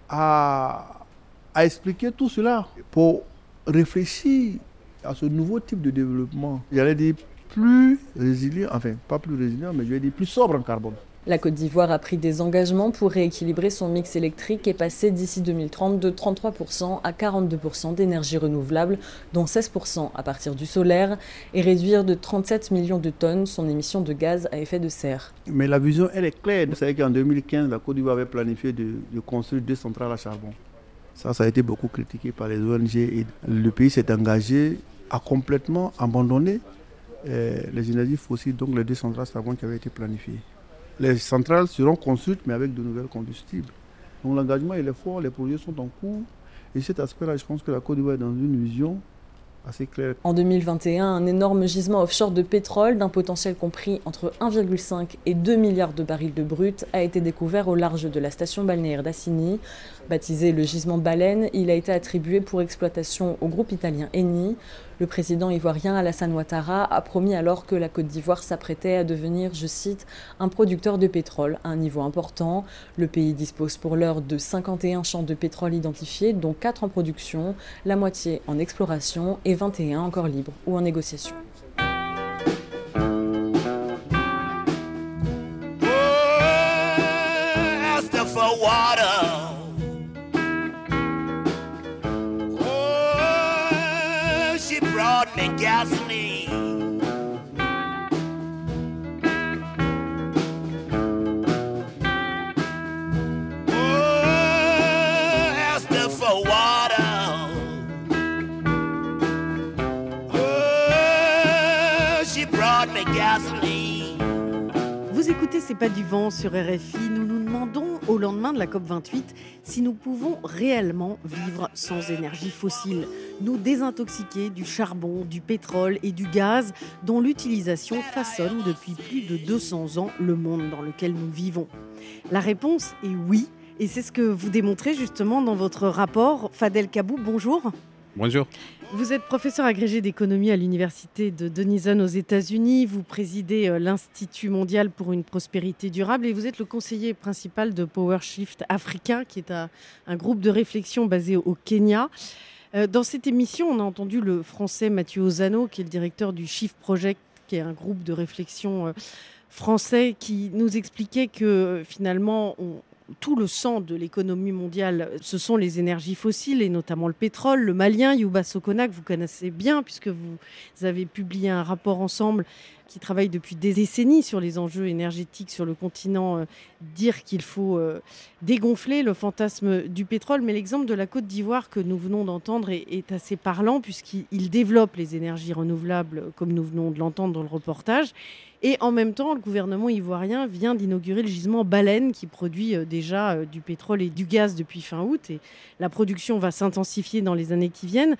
à, à expliquer tout cela pour réfléchir à ce nouveau type de développement. J'allais dire plus résilient, enfin pas plus résilient, mais je vais dire plus sobre en carbone. La Côte d'Ivoire a pris des engagements pour rééquilibrer son mix électrique et passer d'ici 2030 de 33% à 42% d'énergie renouvelable, dont 16% à partir du solaire, et réduire de 37 millions de tonnes son émission de gaz à effet de serre. Mais la vision, elle est claire. Vous savez qu'en 2015, la Côte d'Ivoire avait planifié de, de, construire deux centrales à charbon. Ça, ça a été beaucoup critiqué par les ONG et le pays s'est engagé à complètement abandonner euh, les énergies fossiles, donc les deux centrales charbon qui avaient été planifiées. Les centrales seront construites, mais avec de nouvelles combustibles. Donc l'engagement est fort, les projets sont en cours. Et cet aspect-là, je pense que la Côte d'Ivoire est dans une vision en 2021, un énorme gisement offshore de pétrole d'un potentiel compris entre 1,5 et 2 milliards de barils de brut a été découvert au large de la station balnéaire d'Assini. Baptisé le gisement Baleine, il a été attribué pour exploitation au groupe italien Eni. Le président ivoirien Alassane Ouattara a promis alors que la Côte d'Ivoire s'apprêtait à devenir, je cite, un producteur de pétrole à un niveau important. Le pays dispose pour l'heure de 51 champs de pétrole identifiés, dont 4 en production, la moitié en exploration et 21 encore libres ou en négociation. Écoutez C'est pas du vent sur RFI. Nous nous demandons au lendemain de la COP28 si nous pouvons réellement vivre sans énergie fossile, nous désintoxiquer du charbon, du pétrole et du gaz dont l'utilisation façonne depuis plus de 200 ans le monde dans lequel nous vivons. La réponse est oui. Et c'est ce que vous démontrez justement dans votre rapport. Fadel Kabou, bonjour. Bonjour. Vous êtes professeur agrégé d'économie à l'université de Denison aux États-Unis. Vous présidez euh, l'Institut mondial pour une prospérité durable et vous êtes le conseiller principal de PowerShift Africa, qui est un, groupe de réflexion basé au Kenya. Euh, dans cette émission, on a entendu le français Mathieu Ozano, qui est le directeur du Shift Project, qui est un groupe de réflexion euh, français, qui nous expliquait que finalement, on, tout le sang de l'économie mondiale, ce sont les énergies fossiles et notamment le pétrole. Le malien Yuba Sokona, que vous connaissez bien puisque vous avez publié un rapport ensemble qui travaille depuis des décennies sur les enjeux énergétiques sur le continent, euh, dire qu'il faut euh, dégonfler le fantasme du pétrole. Mais l'exemple de la Côte d'Ivoire que nous venons d'entendre est, assez parlant puisqu'il développe les énergies renouvelables comme nous venons de l'entendre dans le reportage. Et en même temps, le gouvernement ivoirien vient d'inaugurer le gisement Baleine qui produit euh, déjà du pétrole et du gaz depuis fin août. Et la production va s'intensifier dans les années qui viennent.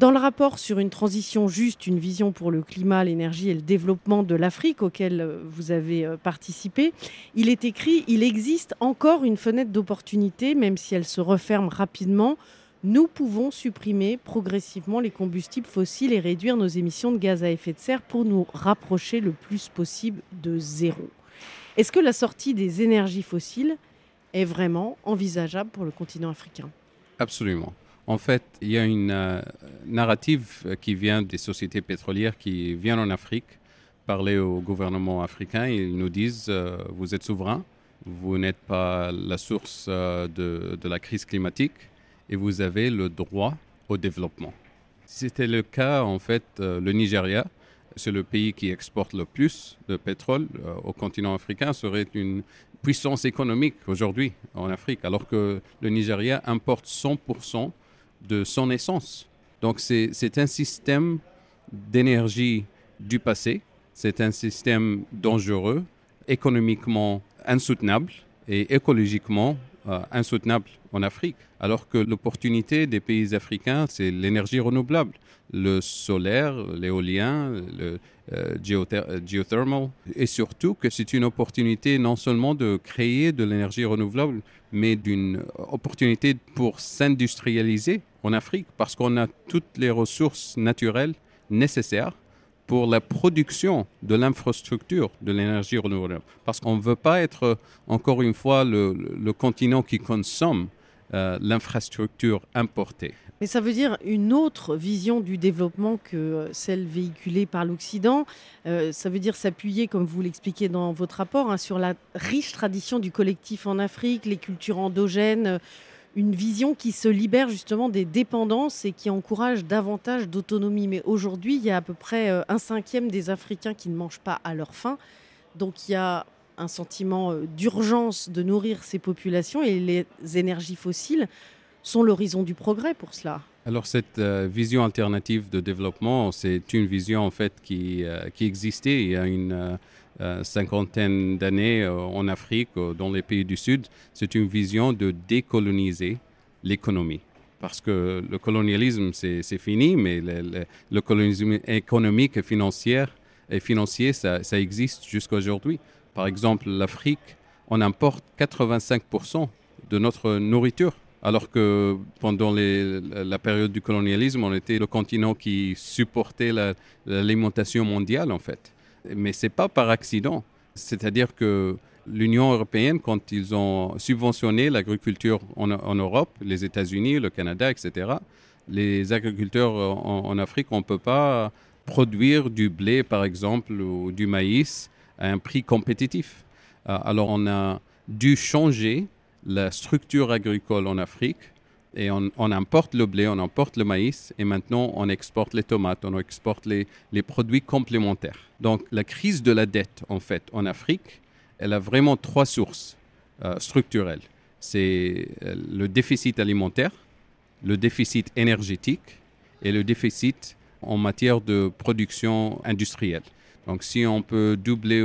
Dans le rapport sur une transition juste, une vision pour le climat, l'énergie et le développement de l'Afrique auquel euh, vous avez participé, il est écrit il existe encore une fenêtre d'opportunité, même si elle se referme rapidement, nous pouvons supprimer progressivement les combustibles fossiles et réduire nos émissions de gaz à effet de serre pour nous rapprocher le plus possible de zéro. Est-ce que la sortie des énergies fossiles est vraiment envisageable pour le continent africain? Absolument. En fait, il y a une euh, narrative qui vient des sociétés pétrolières qui viennent en Afrique parler au gouvernement africain. Ils nous disent euh, vous êtes souverain, vous n'êtes pas la source euh, de, la crise climatique et vous avez le droit au développement. Si c'était le cas, en fait, le Nigeria, c'est le pays qui exporte le plus de pétrole au continent africain, serait une puissance économique aujourd'hui en Afrique, alors que le Nigeria importe 100% de son essence. Donc c'est un système d'énergie du passé, c'est un système dangereux, économiquement insoutenable et écologiquement euh, insoutenable en Afrique, alors que l'opportunité des pays africains, c'est l'énergie renouvelable, le solaire, l'éolien, le euh, geothermal, et surtout que c'est une opportunité non seulement de créer de l'énergie renouvelable, mais d'une opportunité pour s'industrialiser en Afrique, parce qu'on a toutes les ressources naturelles nécessaires pour la production de l'infrastructure de l'énergie renouvelable. Parce qu'on ne veut pas être, encore une fois, le, continent qui consomme euh, l'infrastructure importée. Mais ça veut dire une autre vision du développement que celle véhiculée par l'Occident. Euh, ça veut dire s'appuyer, comme vous l'expliquez dans votre rapport, hein, sur la riche tradition du collectif en Afrique, les cultures endogènes, une vision qui se libère justement des dépendances et qui encourage davantage d'autonomie. Mais aujourd'hui, il y a à peu près euh, un cinquième des Africains qui ne mangent pas à leur faim. Donc il y a un sentiment euh, d'urgence de nourrir ces populations et les énergies fossiles sont l'horizon du progrès pour cela. Alors cette euh, vision alternative de développement, c'est une vision en fait qui, qui existait il y a une cinquantaine d'années euh, en Afrique, euh, dans les pays du Sud, c'est une vision de décoloniser l'économie. Parce que le colonialisme, c'est fini, mais le, colonialisme économique et financier, et financier ça, existe jusqu'à aujourd'hui. Par exemple, l'Afrique, on importe 85% de notre nourriture. Alors que pendant la période du colonialisme, on était le continent qui supportait l'alimentation mondiale, en fait mais ce n'est pas par accident. C'est-à-dire que l'Union européenne, quand ils ont subventionné l'agriculture en, Europe, les États-Unis, le Canada, etc., les agriculteurs en, Afrique, on ne peut pas produire du blé, par exemple, ou du maïs à un prix compétitif. Euh, alors on a dû changer la structure agricole en Afrique et on, importe le blé, on importe le maïs et maintenant on exporte les tomates, on exporte les, produits complémentaires. Donc la crise de la dette en fait en Afrique, elle a vraiment trois sources euh, structurelles. C'est euh, le déficit alimentaire, le déficit énergétique et le déficit en matière de production industrielle. Donc si on peut doubler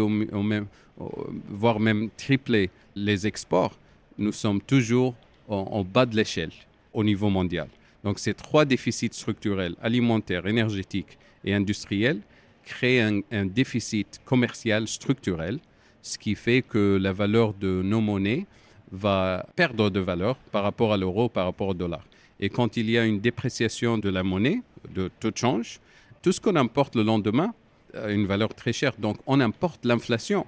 voire même tripler les exports, nous sommes toujours en bas de l'échelle au niveau mondial. Donc ces trois déficits structurels, alimentaires, énergétiques et industriels, créent un, déficit commercial structurel, ce qui fait que la valeur de nos monnaies va perdre de valeur par rapport à l'euro, par rapport au dollar. Et quand il y a une dépréciation de la monnaie, de taux de change, tout ce qu'on importe le lendemain a une valeur très chère. Donc on importe l'inflation.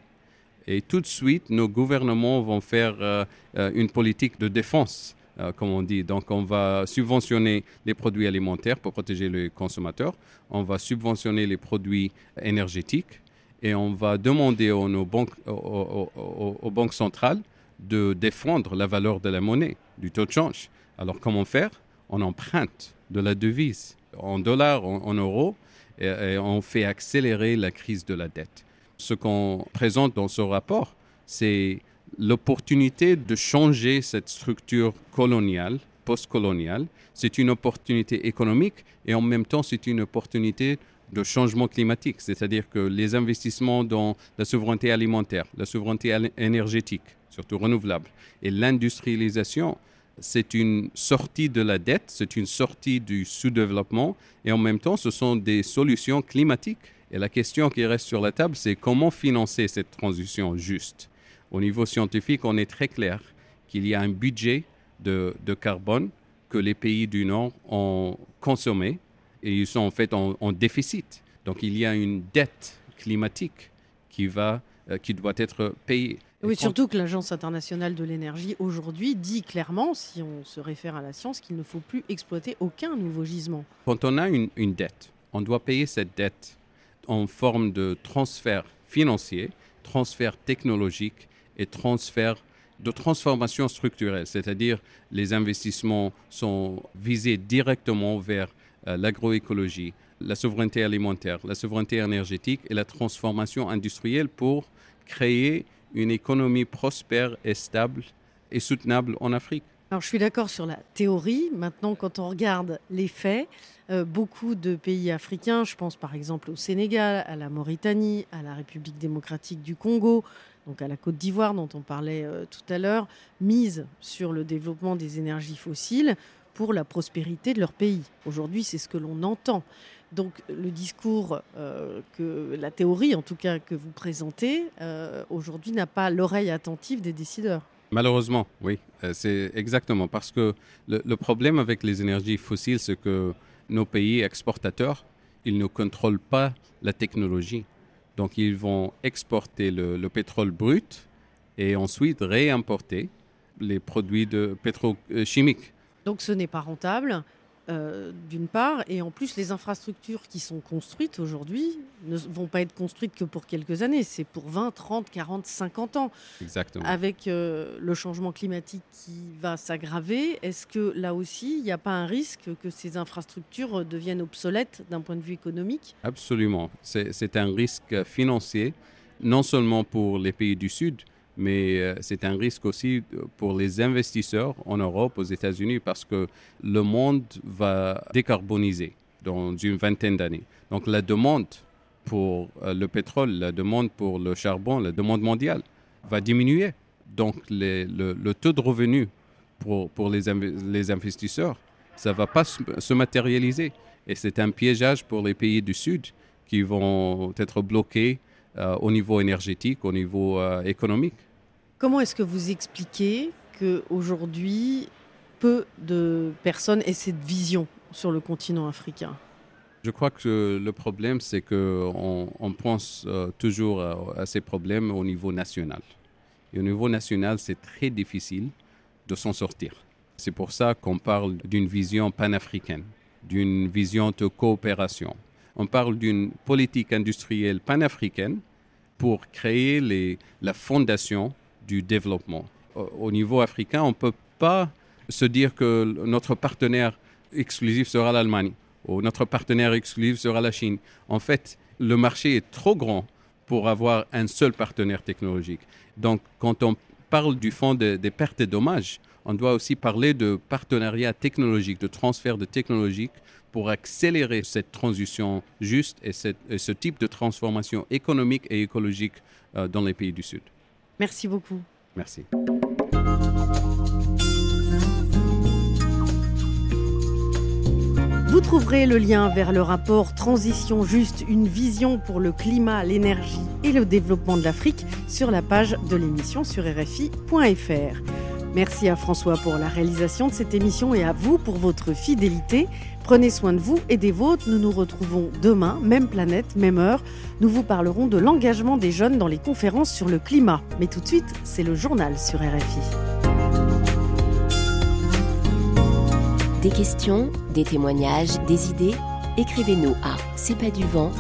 Et tout de suite, nos gouvernements vont faire euh, euh, une politique de défense euh, comme on dit. Donc, on va subventionner les produits alimentaires pour protéger les consommateurs. On va subventionner les produits énergétiques et on va demander aux, banques, aux, banques centrales de défendre la valeur de la monnaie, du taux de change. Alors, comment faire? On emprunte de la devise en dollars, en, euros, et, on fait accélérer la crise de la dette. Ce qu'on présente dans ce rapport, c'est l'opportunité de changer cette structure coloniale, post-coloniale. C'est une opportunité économique et en même temps c'est une opportunité de changement climatique, c'est-à-dire que les investissements dans la souveraineté alimentaire, la souveraineté énergétique, surtout renouvelable, et l'industrialisation, c'est une sortie de la dette, c'est une sortie du sous-développement, et en même temps, ce sont des solutions climatiques. Et la question qui reste sur la table, c'est comment financer cette transition juste? Au niveau scientifique, on est très clair qu'il y a un budget de, carbone que les pays du Nord ont consommé et ils sont en fait en, déficit. Donc il y a une dette climatique qui, va, euh, qui doit être payée. Oui, surtout que l'Agence internationale de l'énergie aujourd'hui dit clairement, si on se réfère à la science, qu'il ne faut plus exploiter aucun nouveau gisement. Quand on a une, une dette, on doit payer cette dette en forme de transfert financier, transfert technologique et transfert de transformation structurelle, c'est-à-dire les investissements sont visés directement vers euh, l'agroécologie, la souveraineté alimentaire, la souveraineté énergétique et la transformation industrielle pour créer une économie prospère et stable et soutenable en Afrique. Alors je suis d'accord sur la théorie. Maintenant, quand on regarde les faits, euh, beaucoup de pays africains, je pense par exemple au Sénégal, à la Mauritanie, à la République démocratique du Congo, donc à la Côte d'Ivoire dont on parlait euh, tout à l'heure, misent sur le développement des énergies fossiles pour la prospérité de leur pays. Aujourd'hui, c'est ce que l'on entend. Donc le discours, euh, que la théorie en tout cas que vous présentez, euh, aujourd'hui n'a pas l'oreille attentive des décideurs. Malheureusement, oui, c'est exactement parce que le problème avec les énergies fossiles, c'est que nos pays exportateurs, ils ne contrôlent pas la technologie. Donc, ils vont exporter le, le pétrole brut et ensuite réimporter les produits de pétrochimiques. Donc ce n'est pas rentable, euh, d'une part, et en plus les infrastructures qui sont construites aujourd'hui ne vont pas être construites que pour quelques années, c'est pour 20, 30, 40, 50 ans. Exactement. Avec euh, le changement climatique qui va s'aggraver, est-ce que là aussi, il n'y a pas un risque que ces infrastructures deviennent obsolètes d'un point de vue économique? Absolument. C'est c'est un risque financier, non seulement pour les pays du Sud, mais euh, c'est un risque aussi pour les investisseurs en Europe, aux États-Unis, parce que le monde va décarboniser dans une vingtaine d'années. Donc la demande pour euh, le pétrole, la demande pour le charbon, la demande mondiale va diminuer. Donc le, taux de revenu pour, les, inv- les investisseurs, ça ne va pas se, se matérialiser. Et c'est un piégeage pour les pays du Sud qui vont être bloqués euh, au niveau énergétique, au niveau euh, économique. Comment est-ce que vous expliquez qu'aujourd'hui, peu de personnes aient cette vision sur le continent africain? Je crois que le problème, c'est qu'on on pense euh, toujours à, ces problèmes au niveau national. Et au niveau national, c'est très difficile de s'en sortir. C'est pour ça qu'on parle d'une vision panafricaine, d'une vision de coopération. On parle d'une politique industrielle panafricaine pour créer la fondation du développement. Au, au niveau africain, on ne peut pas se dire que notre partenaire exclusif sera l'Allemagne ou notre partenaire exclusif sera la Chine. En fait, le marché est trop grand pour avoir un seul partenaire technologique. Donc, quand on parle du fonds de- des pertes et dommages, on doit aussi parler de partenariat technologique, de transfert de technologique pour accélérer cette transition juste et ce type de transformation économique et écologique euh, dans les pays du Sud. Merci beaucoup. Merci. Vous trouverez le lien vers le rapport Transition juste, une vision pour le climat, l'énergie et le développement de l'Afrique sur la page de l'émission sur rfi.fr. Merci à François pour la réalisation de cette émission et à vous pour votre fidélité. Prenez soin de vous et des vôtres. Nous nous retrouvons demain, même planète, même heure. Nous vous parlerons de l'engagement des jeunes dans les conférences sur le climat. Mais tout de suite, c'est le journal sur RFI. Des questions, des témoignages, des idées Écrivez-nous à c'est.